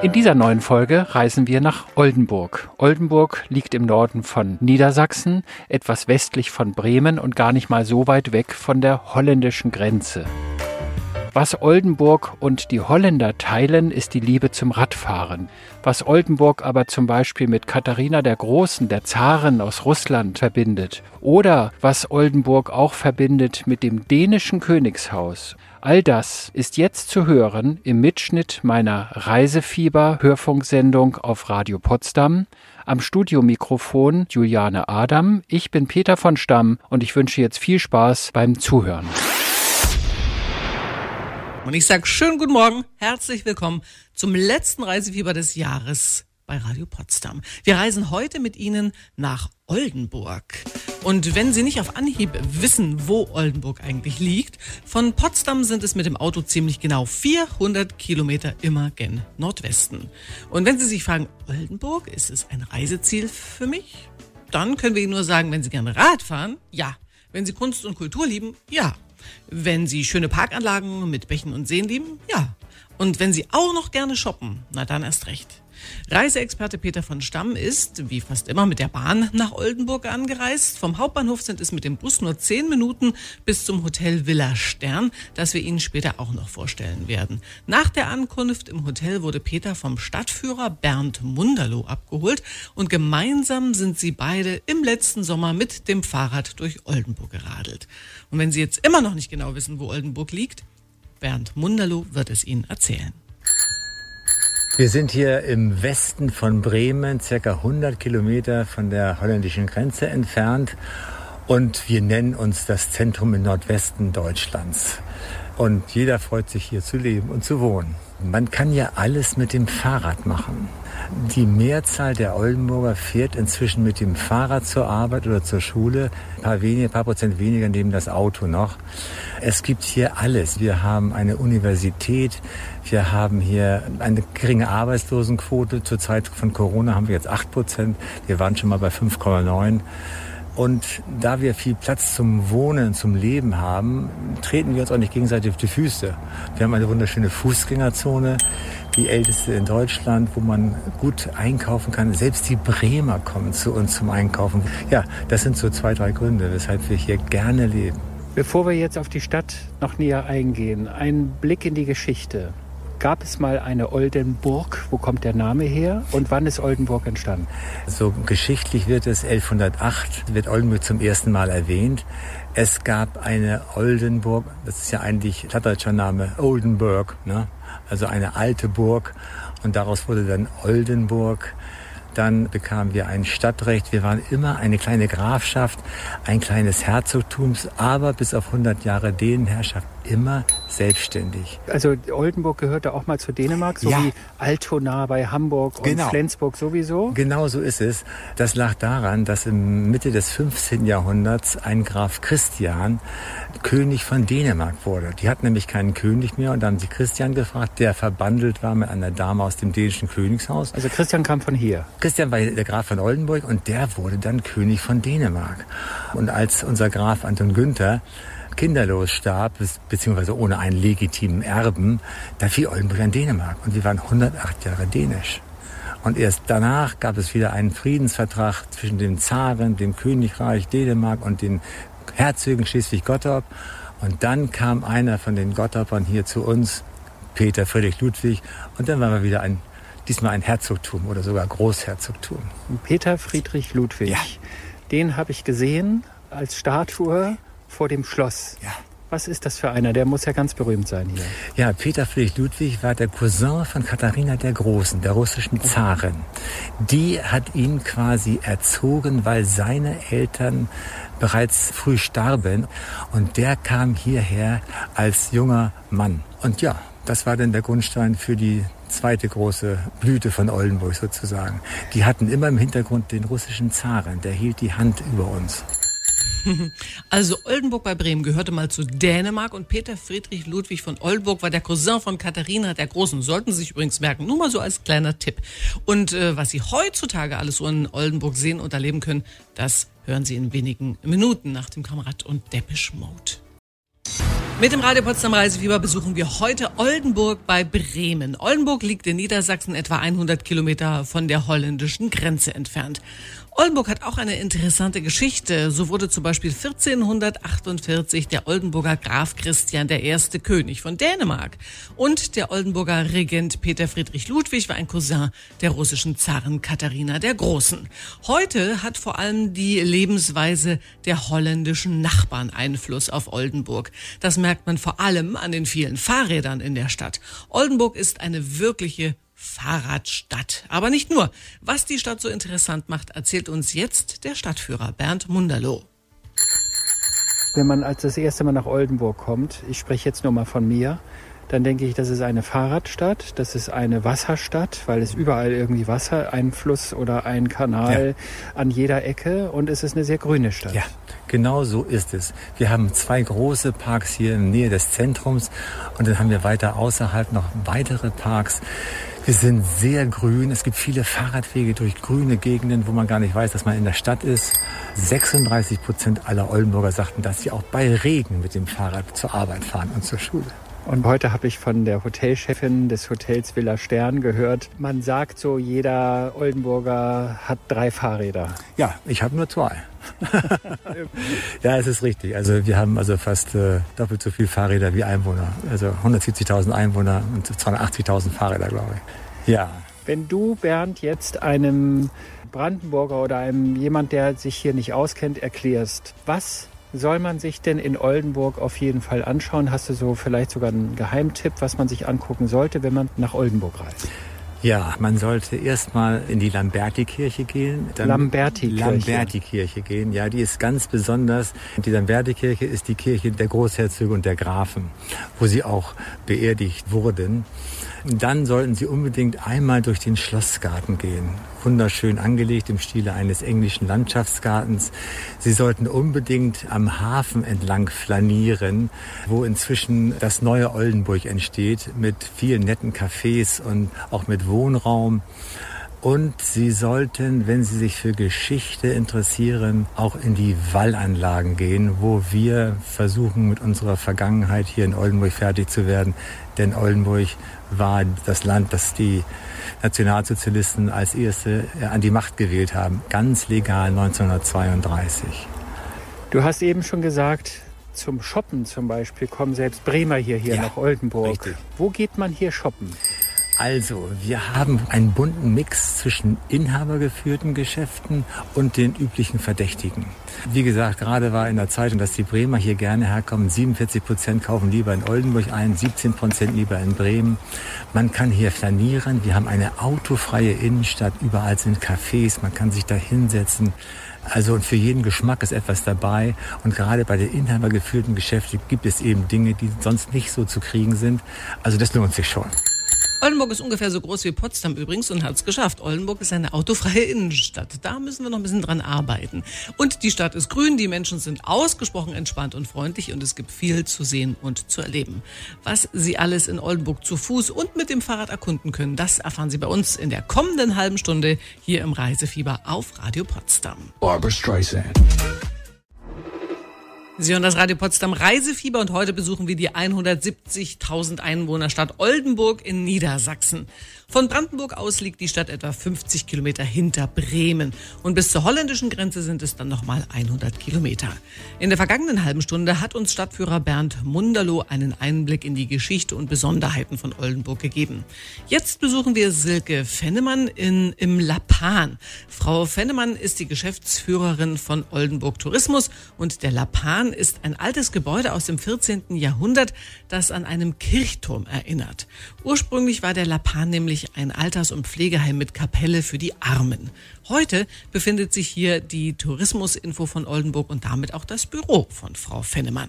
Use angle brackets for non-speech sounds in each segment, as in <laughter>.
In dieser neuen Folge reisen wir nach Oldenburg. Oldenburg liegt im Norden von Niedersachsen, etwas westlich von Bremen und gar nicht mal so weit weg von der holländischen Grenze. Was Oldenburg und die Holländer teilen, ist die Liebe zum Radfahren. Was Oldenburg aber zum Beispiel mit Katharina der Großen, der Zarin aus Russland, verbindet. Oder was Oldenburg auch verbindet mit dem dänischen Königshaus. All das ist jetzt zu hören im Mitschnitt meiner Reisefieber-Hörfunksendung auf Radio Potsdam. Am Studiomikrofon Juliane Adam. Ich bin Peter von Stamm und ich wünsche jetzt viel Spaß beim Zuhören. Und ich sage schönen guten Morgen, herzlich willkommen zum letzten Reisefieber des Jahres bei Radio Potsdam. Wir reisen heute mit Ihnen nach Oldenburg. Und wenn Sie nicht auf Anhieb wissen, wo Oldenburg eigentlich liegt, von Potsdam sind es mit dem Auto ziemlich genau 400 Kilometer immer gen Nordwesten. Und wenn Sie sich fragen, Oldenburg, ist es ein Reiseziel für mich? Dann können wir Ihnen nur sagen, wenn Sie gerne Rad fahren, ja. Wenn Sie Kunst und Kultur lieben, ja. Wenn Sie schöne Parkanlagen mit Bächen und Seen lieben, ja. Und wenn Sie auch noch gerne shoppen, na dann erst recht. Reiseexperte Peter von Stamm ist, wie fast immer, mit der Bahn nach Oldenburg angereist. Vom Hauptbahnhof sind es mit dem Bus nur zehn Minuten bis zum Hotel Villa Stern, das wir Ihnen später auch noch vorstellen werden. Nach der Ankunft im Hotel wurde Peter vom Stadtführer Bernd Munderloh abgeholt und gemeinsam sind sie beide im letzten Sommer mit dem Fahrrad durch Oldenburg geradelt. Und wenn Sie jetzt immer noch nicht genau wissen, wo Oldenburg liegt, Bernd Munderloh wird es Ihnen erzählen. Wir sind hier im Westen von Bremen, circa 100 Kilometer von der holländischen Grenze entfernt. Und wir nennen uns das Zentrum im Nordwesten Deutschlands. Und jeder freut sich hier zu leben und zu wohnen. Man kann ja alles mit dem Fahrrad machen. Die Mehrzahl der Oldenburger fährt inzwischen mit dem Fahrrad zur Arbeit oder zur Schule. Ein paar, wenige, paar Prozent weniger nehmen das Auto noch. Es gibt hier alles. Wir haben eine Universität. Wir haben hier eine geringe Arbeitslosenquote. Zur Zeit von Corona haben wir jetzt acht Prozent. Wir waren schon mal bei 5,9. Und da wir viel Platz zum Wohnen, zum Leben haben, treten wir uns auch nicht gegenseitig auf die Füße. Wir haben eine wunderschöne Fußgängerzone, die älteste in Deutschland, wo man gut einkaufen kann. Selbst die Bremer kommen zu uns zum Einkaufen. Ja, das sind so zwei, drei Gründe, weshalb wir hier gerne leben. Bevor wir jetzt auf die Stadt noch näher eingehen, ein Blick in die Geschichte. Gab es mal eine Oldenburg? Wo kommt der Name her? Und wann ist Oldenburg entstanden? So geschichtlich wird es 1108, wird Oldenburg zum ersten Mal erwähnt. Es gab eine Oldenburg, das ist ja eigentlich plattdeutscher Name, Oldenburg, ne? also eine alte Burg. Und daraus wurde dann Oldenburg. Dann bekamen wir ein Stadtrecht. Wir waren immer eine kleine Grafschaft, ein kleines Herzogtum, aber bis auf 100 Jahre Dänenherrschaft immer selbstständig. Also Oldenburg gehörte auch mal zu Dänemark, so Ja. wie Altona bei Hamburg und Genau. Flensburg sowieso. Genau so ist es. Das lag daran, dass im Mitte des 15. Jahrhunderts ein Graf Christian König von Dänemark wurde. Die hatten nämlich keinen König mehr und dann haben sie Christian gefragt, der verbandelt war mit einer Dame aus dem dänischen Königshaus. Also Christian kam von hier. Christian war der Graf von Oldenburg und der wurde dann König von Dänemark. Und als unser Graf Anton Günther kinderlos starb, beziehungsweise ohne einen legitimen Erben, da fiel Oldenburg an Dänemark. Und wir waren 108 Jahre dänisch. Und erst danach gab es wieder einen Friedensvertrag zwischen dem Zaren, dem Königreich Dänemark und den Herzögen Schleswig-Gottorp. Und dann kam einer von den Gottorpern hier zu uns, Peter Friedrich Ludwig. Und dann waren wir wieder ein, diesmal ein Herzogtum oder sogar Großherzogtum. Peter Friedrich Ludwig. Ja. Den habe ich gesehen als Statue vor dem Schloss. Ja. Was ist das für einer? Der muss ja ganz berühmt sein hier. Ja, Peter Friedrich Ludwig war der Cousin von Katharina der Großen, der russischen Zarin. Die hat ihn quasi erzogen, weil seine Eltern bereits früh starben. Und der kam hierher als junger Mann. Und ja, das war dann der Grundstein für die zweite große Blüte von Oldenburg sozusagen. Die hatten immer im Hintergrund den russischen Zaren, der hielt die Hand über uns. <laughs> Also Oldenburg bei Bremen gehörte mal zu Dänemark und Peter Friedrich Ludwig von Oldenburg war der Cousin von Katharina der Großen. Sollten Sie sich übrigens merken, nur mal so als kleiner Tipp. Und äh, was Sie heutzutage alles so in Oldenburg sehen und erleben können, das hören Sie in wenigen Minuten nach dem Kamerad und Depeche Mode. Mit dem Radio Potsdam Reisefieber besuchen wir heute Oldenburg bei Bremen. Oldenburg liegt in Niedersachsen etwa 100 Kilometer von der holländischen Grenze entfernt. Oldenburg hat auch eine interessante Geschichte. So wurde zum Beispiel 1448 der Oldenburger Graf Christian der erste König von Dänemark. Und der Oldenburger Regent Peter Friedrich Ludwig war ein Cousin der russischen Zarin Katharina der Großen. Heute hat vor allem die Lebensweise der holländischen Nachbarn Einfluss auf Oldenburg. Das merkt man vor allem an den vielen Fahrrädern in der Stadt. Oldenburg ist eine wirkliche Fahrradstadt. Aber nicht nur. Was die Stadt so interessant macht, erzählt uns jetzt der Stadtführer Bernd Munderloh. Wenn man als das erste Mal nach Oldenburg kommt, ich spreche jetzt nur mal von mir, dann denke ich, das ist eine Fahrradstadt, das ist eine Wasserstadt, weil es überall irgendwie Wasser, ein Fluss oder ein Kanal ja. an jeder Ecke und es ist eine sehr grüne Stadt. Ja, genau so ist es. Wir haben zwei große Parks hier in der Nähe des Zentrums und dann haben wir weiter außerhalb noch weitere Parks. Wir sind sehr grün. Es gibt viele Fahrradwege durch grüne Gegenden, wo man gar nicht weiß, dass man in der Stadt ist. 36 Prozent aller Oldenburger sagten, dass sie auch bei Regen mit dem Fahrrad zur Arbeit fahren und zur Schule. Und heute habe ich von der Hotelchefin des Hotels Villa Stern gehört, man sagt so, jeder Oldenburger hat drei Fahrräder. Ja, ich habe nur zwei. <laughs> ja, es ist richtig. Also wir haben also fast äh, doppelt so viele Fahrräder wie Einwohner. Also 170.000 Einwohner und 280.000 Fahrräder, glaube ich. Ja. Wenn du, Bernd, jetzt einem Brandenburger oder einem jemand, der sich hier nicht auskennt, erklärst, was soll man sich denn in Oldenburg auf jeden Fall anschauen? Hast du so vielleicht sogar einen Geheimtipp, was man sich angucken sollte, wenn man nach Oldenburg reist? Ja, man sollte erstmal in die Lamberti-Kirche gehen. Lamberti-Kirche. Lamberti-Kirche gehen, ja, die ist ganz besonders. Die Lamberti-Kirche ist die Kirche der Großherzöge und der Grafen, wo sie auch beerdigt wurden. Dann sollten Sie unbedingt einmal durch den Schlossgarten gehen. Wunderschön angelegt im Stile eines englischen Landschaftsgartens. Sie sollten unbedingt am Hafen entlang flanieren, wo inzwischen das neue Oldenburg entsteht, mit vielen netten Cafés und auch mit Wohnraum. Und Sie sollten, wenn Sie sich für Geschichte interessieren, auch in die Wallanlagen gehen, wo wir versuchen, mit unserer Vergangenheit hier in Oldenburg fertig zu werden. Denn Oldenburg war das Land, das die Nationalsozialisten als erste äh, an die Macht gewählt haben. Ganz legal 1932. Du hast eben schon gesagt, zum Shoppen zum Beispiel kommen selbst Bremer hierher ja, nach Oldenburg. Richtig. Wo geht man hier shoppen? Also, wir haben einen bunten Mix zwischen inhabergeführten Geschäften und den üblichen Verdächtigen. Wie gesagt, gerade war in der Zeitung, dass die Bremer hier gerne herkommen. 47 Prozent kaufen lieber in Oldenburg ein, 17 Prozent lieber in Bremen. Man kann hier flanieren. Wir haben eine autofreie Innenstadt. Überall sind Cafés. Man kann sich da hinsetzen. Also für jeden Geschmack ist etwas dabei. Und gerade bei den inhabergeführten Geschäften gibt es eben Dinge, die sonst nicht so zu kriegen sind. Also das lohnt sich schon. Oldenburg ist ungefähr so groß wie Potsdam übrigens und hat es geschafft. Oldenburg ist eine autofreie Innenstadt. Da müssen wir noch ein bisschen dran arbeiten. Und die Stadt ist grün, die Menschen sind ausgesprochen entspannt und freundlich und es gibt viel zu sehen und zu erleben. Was Sie alles in Oldenburg zu Fuß und mit dem Fahrrad erkunden können, das erfahren Sie bei uns in der kommenden halben Stunde hier im Reisefieber auf Radio Potsdam. Barbara Streisand. Sie hören das Radio Potsdam Reisefieber und heute besuchen wir die 170.000 Einwohnerstadt Oldenburg in Niedersachsen. Von Brandenburg aus liegt die Stadt etwa 50 Kilometer hinter Bremen und bis zur holländischen Grenze sind es dann nochmal 100 Kilometer. In der vergangenen halben Stunde hat uns Stadtführer Bernd Munderloh einen Einblick in die Geschichte und Besonderheiten von Oldenburg gegeben. Jetzt besuchen wir Silke Fennemann in, im Lapan. Frau Fennemann ist die Geschäftsführerin von Oldenburg Tourismus und der Lapan ist ein altes Gebäude aus dem 14. Jahrhundert, das an einem Kirchturm erinnert. Ursprünglich war der Lapan nämlich ein Alters- und Pflegeheim mit Kapelle für die Armen. Heute befindet sich hier die Tourismusinfo von Oldenburg und damit auch das Büro von Frau Fennemann.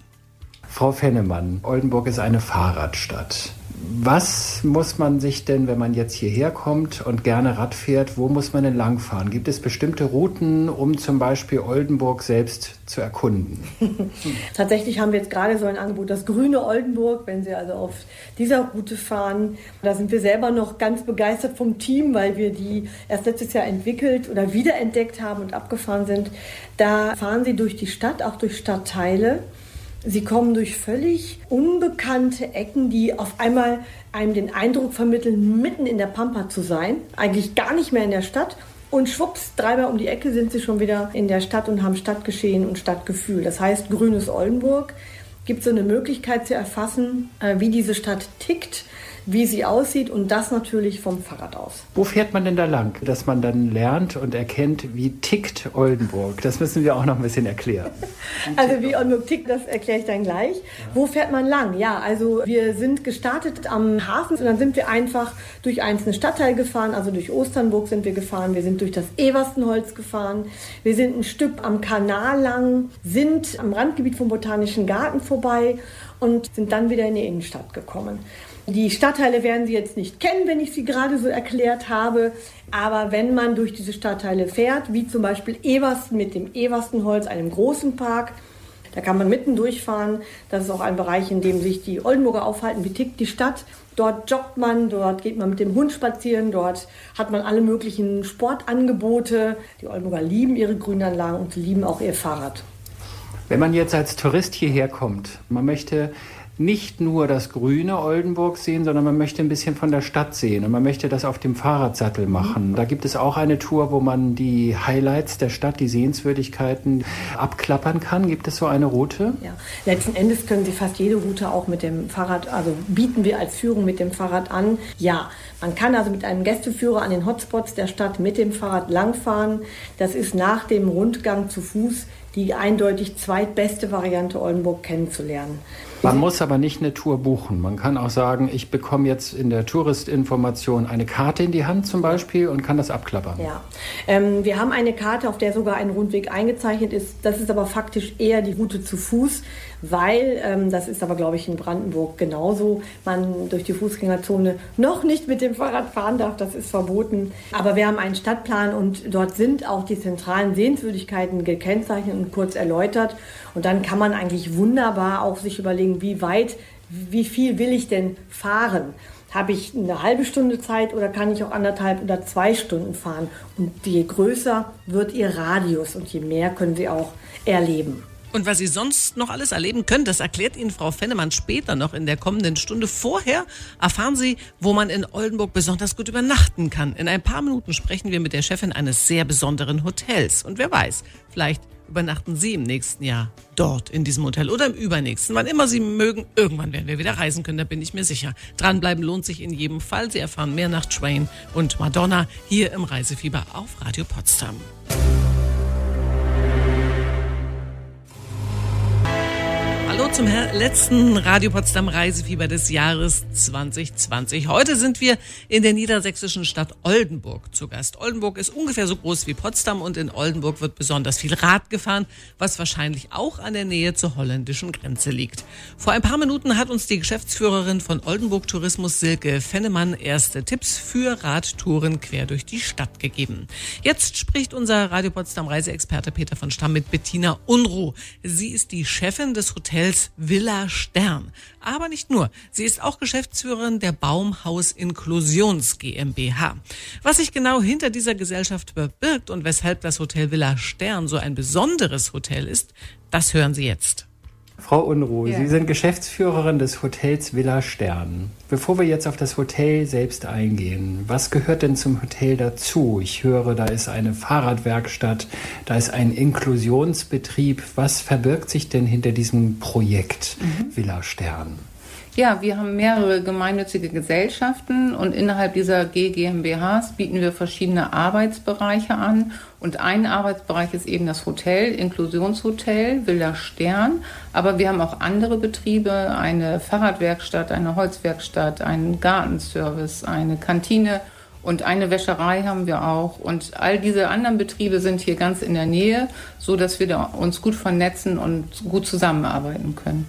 Frau Fennemann, Oldenburg ist eine Fahrradstadt. Was muss man sich denn, wenn man jetzt hierher kommt und gerne Rad fährt, wo muss man denn langfahren? Gibt es bestimmte Routen, um zum Beispiel Oldenburg selbst zu erkunden? <laughs> Tatsächlich haben wir jetzt gerade so ein Angebot, das grüne Oldenburg, wenn Sie also auf dieser Route fahren. Da sind wir selber noch ganz begeistert vom Team, weil wir die erst letztes Jahr entwickelt oder wiederentdeckt haben und abgefahren sind. Da fahren Sie durch die Stadt, auch durch Stadtteile Sie kommen durch völlig unbekannte Ecken, die auf einmal einem den Eindruck vermitteln, mitten in der Pampa zu sein. Eigentlich gar nicht mehr in der Stadt. Und schwupps, dreimal um die Ecke sind sie schon wieder in der Stadt und haben Stadtgeschehen und Stadtgefühl. Das heißt, grünes Oldenburg gibt so eine Möglichkeit zu erfassen, äh, wie diese Stadt tickt wie sie aussieht und das natürlich vom Fahrrad aus. Wo fährt man denn da lang, dass man dann lernt und erkennt, wie tickt Oldenburg? Das müssen wir auch noch ein bisschen erklären. <laughs> also wie Oldenburg tickt, das erkläre ich dann gleich. Ja. Wo fährt man lang? Ja, also wir sind gestartet am Hafen und dann sind wir einfach durch einzelne Stadtteile gefahren, also durch Osternburg sind wir gefahren, wir sind durch das Everstenholz gefahren, wir sind ein Stück am Kanal lang, sind am Randgebiet vom Botanischen Garten vorbei und sind dann wieder in die Innenstadt gekommen. Die Stadtteile werden Sie jetzt nicht kennen, wenn ich sie gerade so erklärt habe. Aber wenn man durch diese Stadtteile fährt, wie zum Beispiel Eversten mit dem Everstenholz, einem großen Park, da kann man mitten durchfahren. Das ist auch ein Bereich, in dem sich die Oldenburger aufhalten. Wie tickt die Stadt? Dort joggt man, dort geht man mit dem Hund spazieren, dort hat man alle möglichen Sportangebote. Die Oldenburger lieben ihre Grünanlagen und sie lieben auch ihr Fahrrad. Wenn man jetzt als Tourist hierher kommt, man möchte nicht nur das grüne Oldenburg sehen, sondern man möchte ein bisschen von der Stadt sehen und man möchte das auf dem Fahrradsattel machen. Da gibt es auch eine Tour, wo man die Highlights der Stadt, die Sehenswürdigkeiten abklappern kann. Gibt es so eine Route? Ja, letzten Endes können Sie fast jede Route auch mit dem Fahrrad, also bieten wir als Führung mit dem Fahrrad an. Ja, man kann also mit einem Gästeführer an den Hotspots der Stadt mit dem Fahrrad langfahren. Das ist nach dem Rundgang zu Fuß die eindeutig zweitbeste Variante Oldenburg kennenzulernen. Man muss aber nicht eine Tour buchen. Man kann auch sagen, ich bekomme jetzt in der Touristinformation eine Karte in die Hand zum Beispiel und kann das abklappern. Ja, ähm, wir haben eine Karte, auf der sogar ein Rundweg eingezeichnet ist. Das ist aber faktisch eher die Route zu Fuß, weil, ähm, das ist aber glaube ich in Brandenburg genauso, man durch die Fußgängerzone noch nicht mit dem Fahrrad fahren darf. Das ist verboten. Aber wir haben einen Stadtplan und dort sind auch die zentralen Sehenswürdigkeiten gekennzeichnet und kurz erläutert. Und dann kann man eigentlich wunderbar auch sich überlegen, wie weit, wie viel will ich denn fahren? Habe ich eine halbe Stunde Zeit oder kann ich auch anderthalb oder zwei Stunden fahren? Und je größer wird Ihr Radius und je mehr können Sie auch erleben. Und was Sie sonst noch alles erleben können, das erklärt Ihnen Frau Fennemann später noch in der kommenden Stunde. Vorher erfahren Sie, wo man in Oldenburg besonders gut übernachten kann. In ein paar Minuten sprechen wir mit der Chefin eines sehr besonderen Hotels. Und wer weiß, vielleicht übernachten Sie im nächsten Jahr dort in diesem Hotel oder im übernächsten, wann immer Sie mögen. Irgendwann werden wir wieder reisen können, da bin ich mir sicher. Dranbleiben lohnt sich in jedem Fall. Sie erfahren mehr nach Twain und Madonna hier im Reisefieber auf Radio Potsdam. Hallo zum letzten Radio Potsdam Reisefieber des Jahres 2020. Heute sind wir in der niedersächsischen Stadt Oldenburg zu Gast. Oldenburg ist ungefähr so groß wie Potsdam und in Oldenburg wird besonders viel Rad gefahren, was wahrscheinlich auch an der Nähe zur holländischen Grenze liegt. Vor ein paar Minuten hat uns die Geschäftsführerin von Oldenburg Tourismus Silke Fennemann erste Tipps für Radtouren quer durch die Stadt gegeben. Jetzt spricht unser Radio Potsdam Reiseexperte Peter von Stamm mit Bettina Unruh. Sie ist die Chefin des Hotels Hotels Villa Stern. Aber nicht nur. Sie ist auch Geschäftsführerin der Baumhaus Inklusions GmbH. Was sich genau hinter dieser Gesellschaft verbirgt und weshalb das Hotel Villa Stern so ein besonderes Hotel ist, das hören Sie jetzt. Frau Unruh, ja. Sie sind Geschäftsführerin des Hotels Villa Stern. Bevor wir jetzt auf das Hotel selbst eingehen, was gehört denn zum Hotel dazu? Ich höre, da ist eine Fahrradwerkstatt, da ist ein Inklusionsbetrieb. Was verbirgt sich denn hinter diesem Projekt mhm. Villa Stern? Ja, wir haben mehrere gemeinnützige Gesellschaften und innerhalb dieser GmbHs bieten wir verschiedene Arbeitsbereiche an. Und ein Arbeitsbereich ist eben das Hotel, Inklusionshotel, Villa Stern. Aber wir haben auch andere Betriebe, eine Fahrradwerkstatt, eine Holzwerkstatt, einen Gartenservice, eine Kantine und eine Wäscherei haben wir auch. Und all diese anderen Betriebe sind hier ganz in der Nähe, so dass wir uns gut vernetzen und gut zusammenarbeiten können.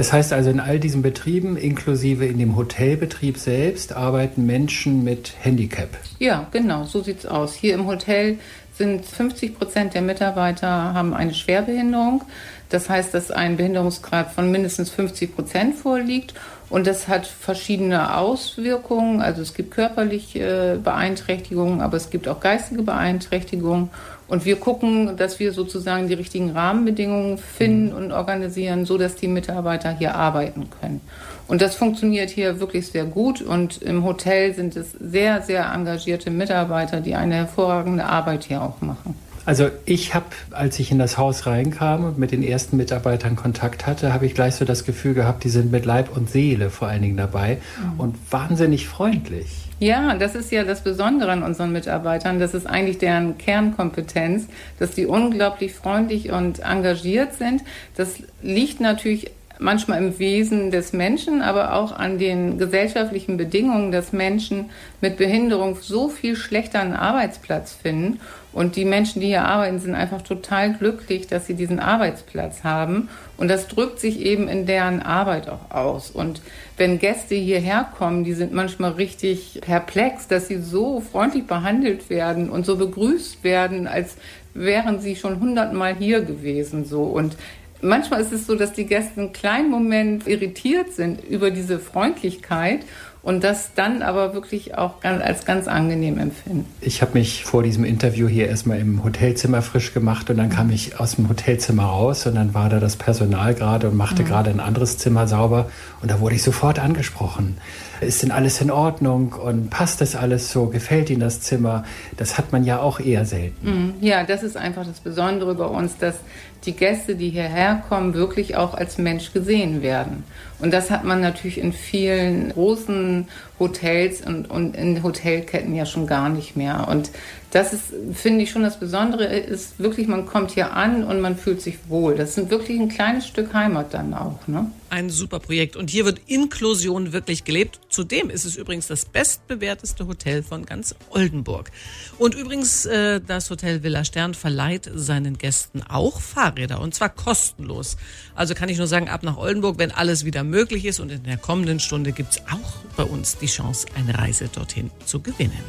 Das heißt also, in all diesen Betrieben, inklusive in dem Hotelbetrieb selbst, arbeiten Menschen mit Handicap. Ja, genau, so sieht es aus. Hier im Hotel sind 50 Prozent der Mitarbeiter haben eine Schwerbehinderung. Das heißt, dass ein Behinderungsgrad von mindestens 50 Prozent vorliegt. Und das hat verschiedene Auswirkungen. Also es gibt körperliche Beeinträchtigungen, aber es gibt auch geistige Beeinträchtigungen. Und wir gucken, dass wir sozusagen die richtigen Rahmenbedingungen finden und organisieren, so dass die Mitarbeiter hier arbeiten können. Und das funktioniert hier wirklich sehr gut. Und im Hotel sind es sehr, sehr engagierte Mitarbeiter, die eine hervorragende Arbeit hier auch machen. Also ich habe, als ich in das Haus reinkam und mit den ersten Mitarbeitern Kontakt hatte, habe ich gleich so das Gefühl gehabt, die sind mit Leib und Seele vor allen Dingen dabei mhm. und wahnsinnig freundlich. Ja, das ist ja das Besondere an unseren Mitarbeitern. Das ist eigentlich deren Kernkompetenz, dass die unglaublich freundlich und engagiert sind. Das liegt natürlich manchmal im Wesen des Menschen, aber auch an den gesellschaftlichen Bedingungen, dass Menschen mit Behinderung so viel schlechter einen Arbeitsplatz finden. Und die Menschen, die hier arbeiten, sind einfach total glücklich, dass sie diesen Arbeitsplatz haben. Und das drückt sich eben in deren Arbeit auch aus. Und wenn Gäste hierher kommen, die sind manchmal richtig perplex, dass sie so freundlich behandelt werden und so begrüßt werden, als wären sie schon hundertmal hier gewesen, so. Und Manchmal ist es so, dass die Gäste einen kleinen Moment irritiert sind über diese Freundlichkeit und das dann aber wirklich auch als ganz angenehm empfinden. Ich habe mich vor diesem Interview hier erstmal im Hotelzimmer frisch gemacht und dann kam ich aus dem Hotelzimmer raus und dann war da das Personal gerade und machte mhm. gerade ein anderes Zimmer sauber und da wurde ich sofort angesprochen. Ist denn alles in Ordnung und passt das alles so? Gefällt Ihnen das Zimmer? Das hat man ja auch eher selten. Mhm. Ja, das ist einfach das Besondere bei uns, dass die Gäste, die hierher kommen, wirklich auch als Mensch gesehen werden. Und das hat man natürlich in vielen großen Hotels und, und in Hotelketten ja schon gar nicht mehr. Und das ist, finde ich schon das Besondere, ist wirklich, man kommt hier an und man fühlt sich wohl. Das ist wirklich ein kleines Stück Heimat dann auch. Ne? Ein super Projekt. Und hier wird Inklusion wirklich gelebt. Zudem ist es übrigens das bestbewerteste Hotel von ganz Oldenburg. Und übrigens, äh, das Hotel Villa Stern verleiht seinen Gästen auch Fahrräder. Und zwar kostenlos. Also kann ich nur sagen, ab nach Oldenburg, wenn alles wieder möglich ist. Und in der kommenden Stunde gibt es auch bei uns die Chance, eine Reise dorthin zu gewinnen.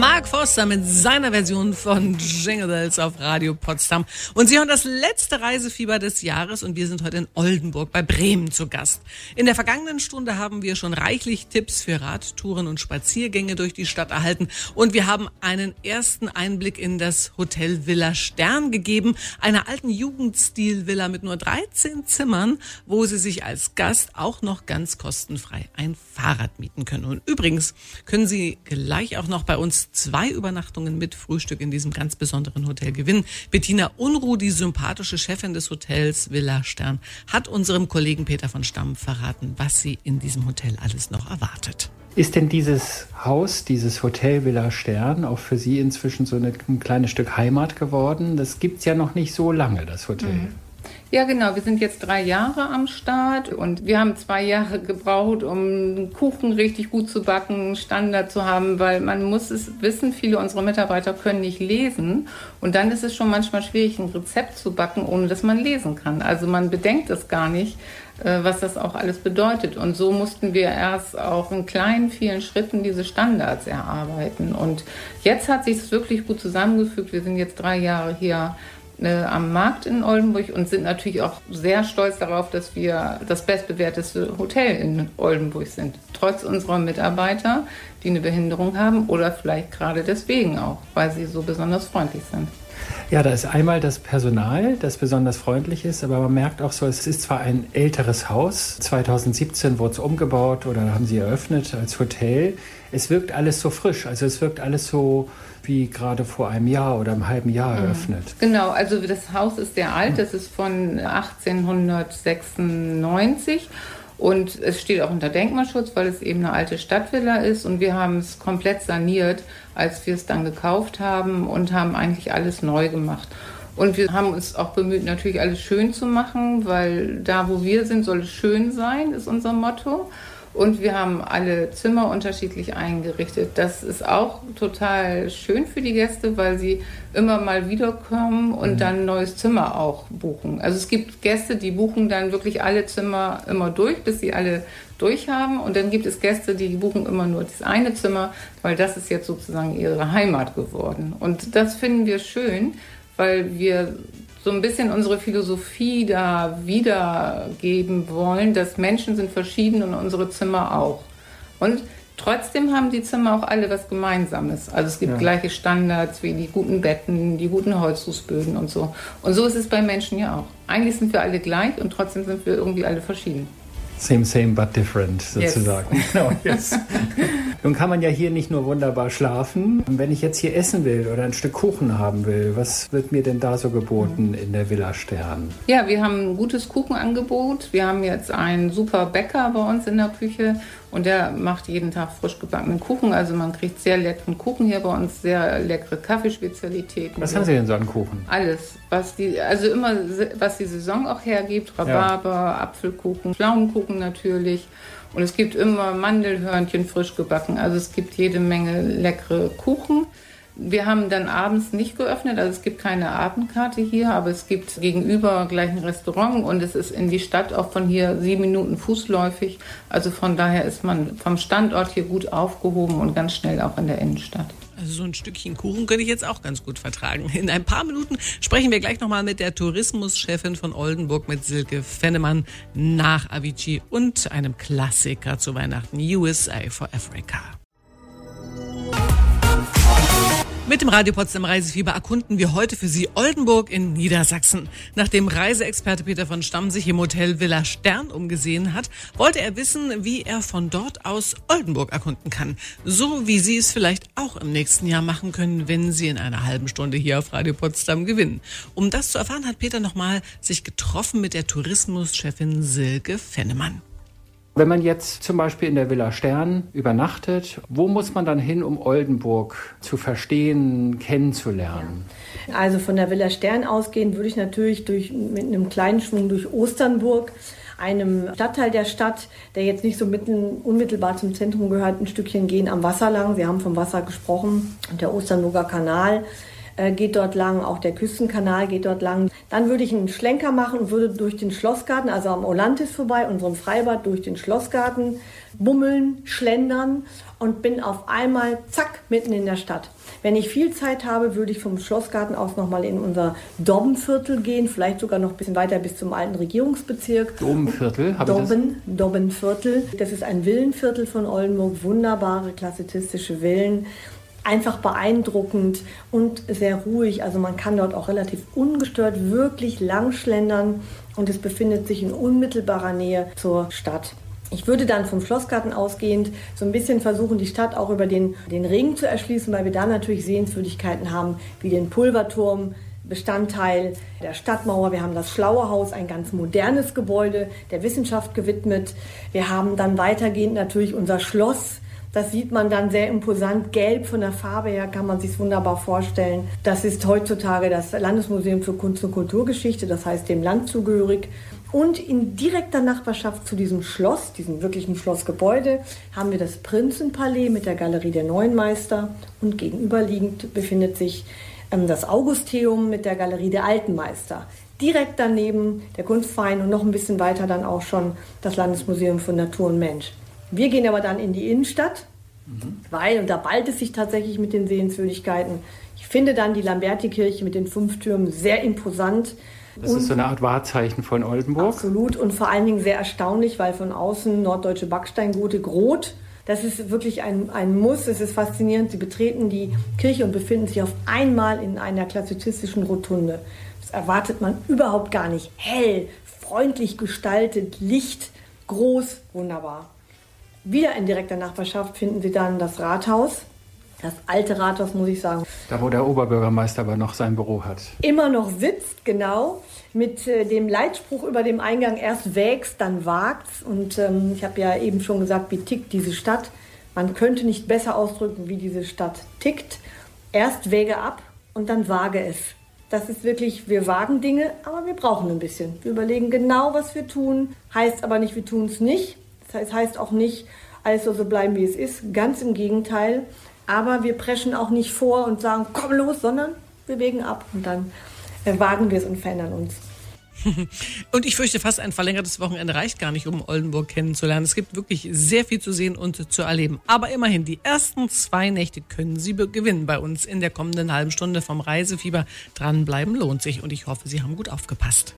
Mark Forster mit seiner Version von Jingle Bells auf Radio Potsdam. Und Sie hören das letzte Reisefieber des Jahres und wir sind heute in Oldenburg bei Bremen zu Gast. In der vergangenen Stunde haben wir schon reichlich Tipps für Radtouren und Spaziergänge durch die Stadt erhalten und wir haben einen ersten Einblick in das Hotel Villa Stern gegeben, einer alten Jugendstil-Villa mit nur 13 Zimmern, wo Sie sich als Gast auch noch ganz kostenfrei ein Fahrrad mieten können. Und übrigens können Sie gleich auch noch bei uns zwei Übernachtungen mit Frühstück in diesem ganz besonderen Hotel gewinnen. Bettina Unruh, die sympathische Chefin des Hotels Villa Stern, hat unserem Kollegen Peter von Stamm verraten, was sie in diesem Hotel alles noch erwartet. Ist denn dieses Haus, dieses Hotel Villa Stern, auch für Sie inzwischen so ein kleines Stück Heimat geworden? Das gibt es ja noch nicht so lange, das Hotel. Mhm. Ja, genau. Wir sind jetzt drei Jahre am Start und wir haben zwei Jahre gebraucht, um Kuchen richtig gut zu backen, Standard zu haben, weil man muss es wissen, viele unserer Mitarbeiter können nicht lesen und dann ist es schon manchmal schwierig, ein Rezept zu backen, ohne dass man lesen kann. Also man bedenkt es gar nicht, äh, was das auch alles bedeutet. Und so mussten wir erst auch in kleinen, vielen Schritten diese Standards erarbeiten. Und jetzt hat sich es wirklich gut zusammengefügt. Wir sind jetzt drei Jahre hier äh, am Markt in Oldenburg und sind natürlich auch sehr stolz darauf, dass wir das bestbewerteste Hotel in Oldenburg sind. Trotz unserer Mitarbeiter, die eine Behinderung haben oder vielleicht gerade deswegen auch, weil sie so besonders freundlich sind. Ja, da ist einmal das Personal, das besonders freundlich ist, aber man merkt auch so, es ist zwar ein älteres Haus, 2017 wurde es umgebaut oder haben sie eröffnet als Hotel. Es wirkt alles so frisch, also es wirkt alles so wie gerade vor einem Jahr oder einem halben Jahr mhm. eröffnet. Genau, also das Haus ist sehr alt, das ist von 1896 und es steht auch unter Denkmalschutz, weil es eben eine alte Stadtvilla ist und wir haben es komplett saniert, als wir es dann gekauft haben und haben eigentlich alles neu gemacht. Und wir haben uns auch bemüht, natürlich alles schön zu machen, weil da, wo wir sind, soll es schön sein, ist unser Motto. Und wir haben alle Zimmer unterschiedlich eingerichtet. Das ist auch total schön für die Gäste, weil sie immer mal wiederkommen und mhm. dann ein neues Zimmer auch buchen. Also es gibt Gäste, die buchen dann wirklich alle Zimmer immer durch, bis sie alle durch haben. Und dann gibt es Gäste, die buchen immer nur das eine Zimmer, weil das ist jetzt sozusagen ihre Heimat geworden. Und das finden wir schön, weil wir so ein bisschen unsere Philosophie da wiedergeben wollen, dass Menschen sind verschieden und unsere Zimmer auch. Und Trotzdem haben die Zimmer auch alle was Gemeinsames. Also es gibt ja. gleiche Standards wie die guten Betten, die guten Holzfußböden und so. Und so ist es bei Menschen ja auch. Eigentlich sind wir alle gleich und trotzdem sind wir irgendwie alle verschieden. Same, same, but different sozusagen. Yes. <laughs> Genau, yes. <laughs> Nun kann man ja hier nicht nur wunderbar schlafen. Wenn ich jetzt hier essen will oder ein Stück Kuchen haben will, was wird mir denn da so geboten in der Villa Stern? Ja, wir haben ein gutes Kuchenangebot. Wir haben jetzt einen super Bäcker bei uns in der Küche und der macht jeden Tag frisch gebackenen Kuchen. Also man kriegt sehr leckeren Kuchen hier bei uns, sehr leckere Kaffeespezialitäten. Was haben Sie denn so an Kuchen? Alles. Was die, also immer, was die Saison auch hergibt. Rhabarber, ja. Apfelkuchen, Pflaumenkuchen natürlich. Und es gibt immer Mandelhörnchen frisch gebacken. Also es gibt jede Menge leckere Kuchen. Wir haben dann abends nicht geöffnet, also es gibt keine Abendkarte hier, aber es gibt gegenüber gleich ein Restaurant und es ist in die Stadt auch von hier sieben Minuten fußläufig. Also von daher ist man vom Standort hier gut aufgehoben und ganz schnell auch in der Innenstadt. Also so ein Stückchen Kuchen könnte ich jetzt auch ganz gut vertragen. In ein paar Minuten sprechen wir gleich nochmal mit der Tourismuschefin von Oldenburg, mit Silke Fennemann nach Avicii und einem Klassiker zu Weihnachten, USA for Africa. Mit dem Radio Potsdam Reisefieber erkunden wir heute für Sie Oldenburg in Niedersachsen. Nachdem Reiseexperte Peter von Stamm sich im Hotel Villa Stern umgesehen hat, wollte er wissen, wie er von dort aus Oldenburg erkunden kann. So wie Sie es vielleicht auch im nächsten Jahr machen können, wenn Sie in einer halben Stunde hier auf Radio Potsdam gewinnen. Um das zu erfahren, hat Peter nochmal sich getroffen mit der Tourismuschefin Silke Fennemann. Wenn man jetzt zum Beispiel in der Villa Stern übernachtet, wo muss man dann hin, um Oldenburg zu verstehen, kennenzulernen? Also von der Villa Stern ausgehend würde ich natürlich durch, mit einem kleinen Schwung durch Osternburg einem Stadtteil der Stadt, der jetzt nicht so mitten, unmittelbar zum Zentrum gehört, ein Stückchen gehen am Wasser lang. Sie haben vom Wasser gesprochen, der Osternburger Kanal äh, geht dort lang, auch der Küstenkanal geht dort lang. Dann würde ich einen Schlenker machen und würde durch den Schlossgarten, also am Olantis vorbei, unserem Freibad, durch den Schlossgarten bummeln, schlendern und bin auf einmal, zack, mitten in der Stadt. Wenn ich viel Zeit habe, würde ich vom Schlossgarten aus nochmal in unser Dobbenviertel gehen, vielleicht sogar noch ein bisschen weiter bis zum alten Regierungsbezirk. Dobbenviertel? Dobben, Dobbenviertel. Das ist ein Villenviertel von Oldenburg, wunderbare klassizistische Villen einfach beeindruckend und sehr ruhig. Also man kann dort auch relativ ungestört wirklich lang schlendern und es befindet sich in unmittelbarer Nähe zur Stadt. Ich würde dann vom Schlossgarten ausgehend so ein bisschen versuchen, die Stadt auch über den, den Ring zu erschließen, weil wir da natürlich Sehenswürdigkeiten haben, wie den Pulverturm, Bestandteil der Stadtmauer. Wir haben das Schlaue Haus, ein ganz modernes Gebäude der Wissenschaft gewidmet. Wir haben dann weitergehend natürlich unser Schloss das sieht man dann sehr imposant. Gelb von der Farbe her kann man sich wunderbar vorstellen. Das ist heutzutage das Landesmuseum für Kunst und Kulturgeschichte, das heißt dem Land zugehörig. Und in direkter Nachbarschaft zu diesem Schloss, diesem wirklichen Schlossgebäude, haben wir das Prinzenpalais mit der Galerie der Neuen Meister. Und gegenüberliegend befindet sich ähm, das Augusteum mit der Galerie der Alten Meister. Direkt daneben der Kunstverein und noch ein bisschen weiter dann auch schon das Landesmuseum für Natur und Mensch. Wir gehen aber dann in die Innenstadt, mhm. weil, und da ballt es sich tatsächlich mit den Sehenswürdigkeiten. Ich finde dann die Lamberti-Kirche mit den fünf Türmen sehr imposant. Das und ist so eine Art Wahrzeichen von Oldenburg. Absolut und vor allen Dingen sehr erstaunlich, weil von außen norddeutsche Backsteingotik rot. Das ist wirklich ein, ein Muss. Es ist faszinierend. Sie betreten die Kirche und befinden sich auf einmal in einer klassizistischen Rotunde. Das erwartet man überhaupt gar nicht. Hell, freundlich gestaltet, Licht, groß, wunderbar. Wieder in direkter Nachbarschaft finden Sie dann das Rathaus. Das alte Rathaus, muss ich sagen. Da, wo der Oberbürgermeister aber noch sein Büro hat. Immer noch sitzt, genau. Mit äh, dem Leitspruch über dem Eingang: erst wägst, dann wagt's. Und ähm, ich habe ja eben schon gesagt, wie tickt diese Stadt. Man könnte nicht besser ausdrücken, wie diese Stadt tickt. Erst wäge ab und dann wage es. Das ist wirklich, wir wagen Dinge, aber wir brauchen ein bisschen. Wir überlegen genau, was wir tun. Heißt aber nicht, wir tun es nicht. Das heißt auch nicht, alles soll so bleiben, wie es ist. Ganz im Gegenteil. Aber wir preschen auch nicht vor und sagen, komm los, sondern wir wägen ab und dann äh, wagen wir es und verändern uns. <laughs> Und ich fürchte, fast ein verlängertes Wochenende reicht gar nicht, um Oldenburg kennenzulernen. Es gibt wirklich sehr viel zu sehen und zu erleben. Aber immerhin, die ersten zwei Nächte können Sie gewinnen bei uns in der kommenden halben Stunde vom Reisefieber. Dranbleiben lohnt sich und ich hoffe, Sie haben gut aufgepasst.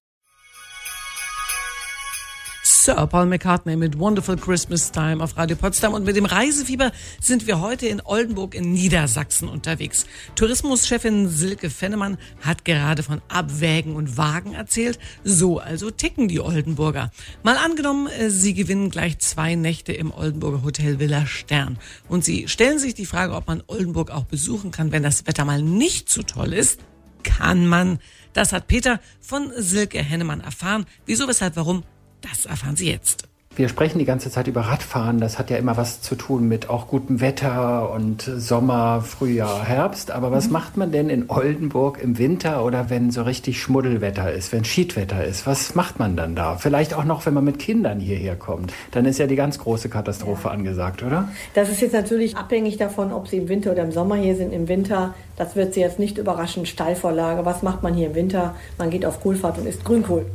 Sir Paul McCartney mit Wonderful Christmas Time auf Radio Potsdam. Und mit dem Reisefieber sind wir heute in Oldenburg in Niedersachsen unterwegs. Tourismuschefin Silke Fennemann hat gerade von Abwägen und Wagen erzählt. So also ticken die Oldenburger. Mal angenommen, äh, Sie gewinnen gleich zwei Nächte im Oldenburger Hotel Villa Stern. Und Sie stellen sich die Frage, ob man Oldenburg auch besuchen kann, wenn das Wetter mal nicht so toll ist. Kann man. Das hat Peter von Silke Hennemann erfahren. Wieso, weshalb, warum? Das erfahren Sie jetzt. Wir sprechen die ganze Zeit über Radfahren. Das hat ja immer was zu tun mit auch gutem Wetter und Sommer, Frühjahr, Herbst. Aber was mhm. macht man denn in Oldenburg im Winter oder wenn so richtig Schmuddelwetter ist, wenn Schiedwetter ist? Was macht man dann da? Vielleicht auch noch, wenn man mit Kindern hierher kommt. Dann ist ja die ganz große Katastrophe ja. angesagt, oder? Das ist jetzt natürlich abhängig davon, ob Sie im Winter oder im Sommer hier sind. Im Winter, das wird Sie jetzt nicht überraschen, Steilvorlage. Was macht man hier im Winter? Man geht auf Kohlfahrt und isst Grünkohl.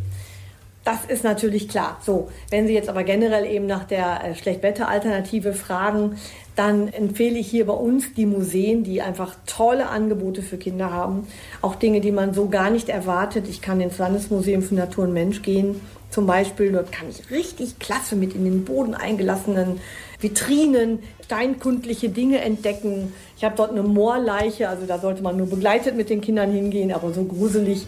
Das ist natürlich klar. So, wenn Sie jetzt aber generell eben nach der äh, Schlechtwetteralternative fragen, dann empfehle ich hier bei uns die Museen, die einfach tolle Angebote für Kinder haben. Auch Dinge, die man so gar nicht erwartet. Ich kann ins Landesmuseum für Natur und Mensch gehen. Zum Beispiel, dort kann ich richtig klasse mit in den Boden eingelassenen Vitrinen steinkundliche Dinge entdecken. Ich habe dort eine Moorleiche, also da sollte man nur begleitet mit den Kindern hingehen, aber so gruselig,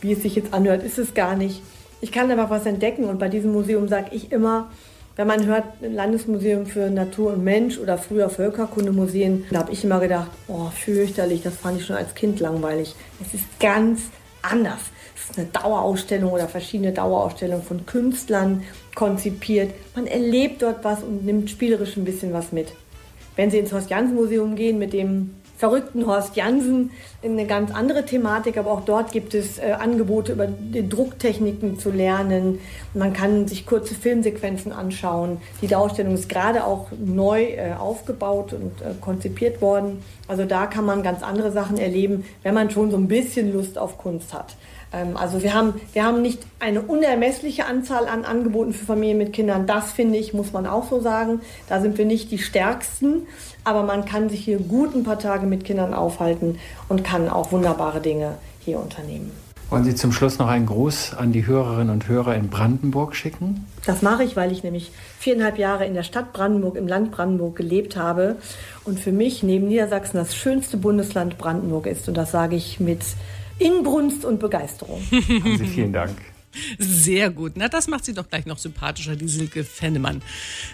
wie es sich jetzt anhört, ist es gar nicht ich kann aber was entdecken und bei diesem Museum sage ich immer, wenn man hört Landesmuseum für Natur und Mensch oder früher Völkerkundemuseen, da habe ich immer gedacht, oh, fürchterlich, das fand ich schon als Kind langweilig. Es ist ganz anders. Es ist eine Dauerausstellung oder verschiedene Dauerausstellungen von Künstlern konzipiert. Man erlebt dort was und nimmt spielerisch ein bisschen was mit. Wenn Sie ins Horst-Jans-Museum gehen mit dem verrückten Horst Jansen eine ganz andere Thematik, aber auch dort gibt es äh, Angebote über Drucktechniken zu lernen. Man kann sich kurze Filmsequenzen anschauen. Die Darstellung ist gerade auch neu äh, aufgebaut und äh, konzipiert worden. Also da kann man ganz andere Sachen erleben, wenn man schon so ein bisschen Lust auf Kunst hat. Ähm, also wir haben, wir haben nicht eine unermessliche Anzahl an Angeboten für Familien mit Kindern. Das finde ich, muss man auch so sagen. Da sind wir nicht die Stärksten. Aber man kann sich hier gut ein paar Tage mit Kindern aufhalten und kann auch wunderbare Dinge hier unternehmen. Wollen Sie zum Schluss noch einen Gruß an die Hörerinnen und Hörer in Brandenburg schicken? Das mache ich, weil ich nämlich viereinhalb Jahre in der Stadt Brandenburg, im Land Brandenburg gelebt habe und für mich neben Niedersachsen das schönste Bundesland Brandenburg ist. Und das sage ich mit Inbrunst und Begeisterung. <laughs> Haben Sie vielen Dank. Sehr gut. Na, das macht sie doch gleich noch sympathischer, die Silke Fennemann.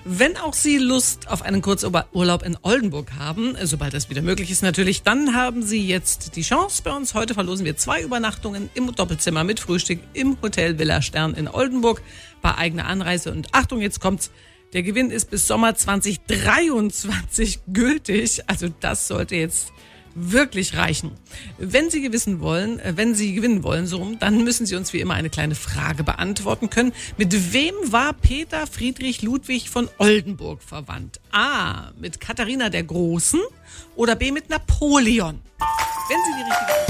Wenn auch Sie Lust auf einen Kurzurlaub in Oldenburg haben, sobald das wieder möglich ist natürlich, dann haben Sie jetzt die Chance bei uns. Heute verlosen wir zwei Übernachtungen im Doppelzimmer mit Frühstück im Hotel Villa Stern in Oldenburg bei eigener Anreise. Und Achtung, jetzt kommt's. Der Gewinn ist bis Sommer 2023 gültig. Also das sollte jetzt wirklich reichen. Wenn Sie gewissen wollen, äh, wenn Sie gewinnen wollen, so rum, dann müssen Sie uns wie immer eine kleine Frage beantworten können. Mit wem war Peter Friedrich Ludwig von Oldenburg verwandt? A. Mit Katharina der Großen oder B. mit Napoleon? Wenn Sie die richtige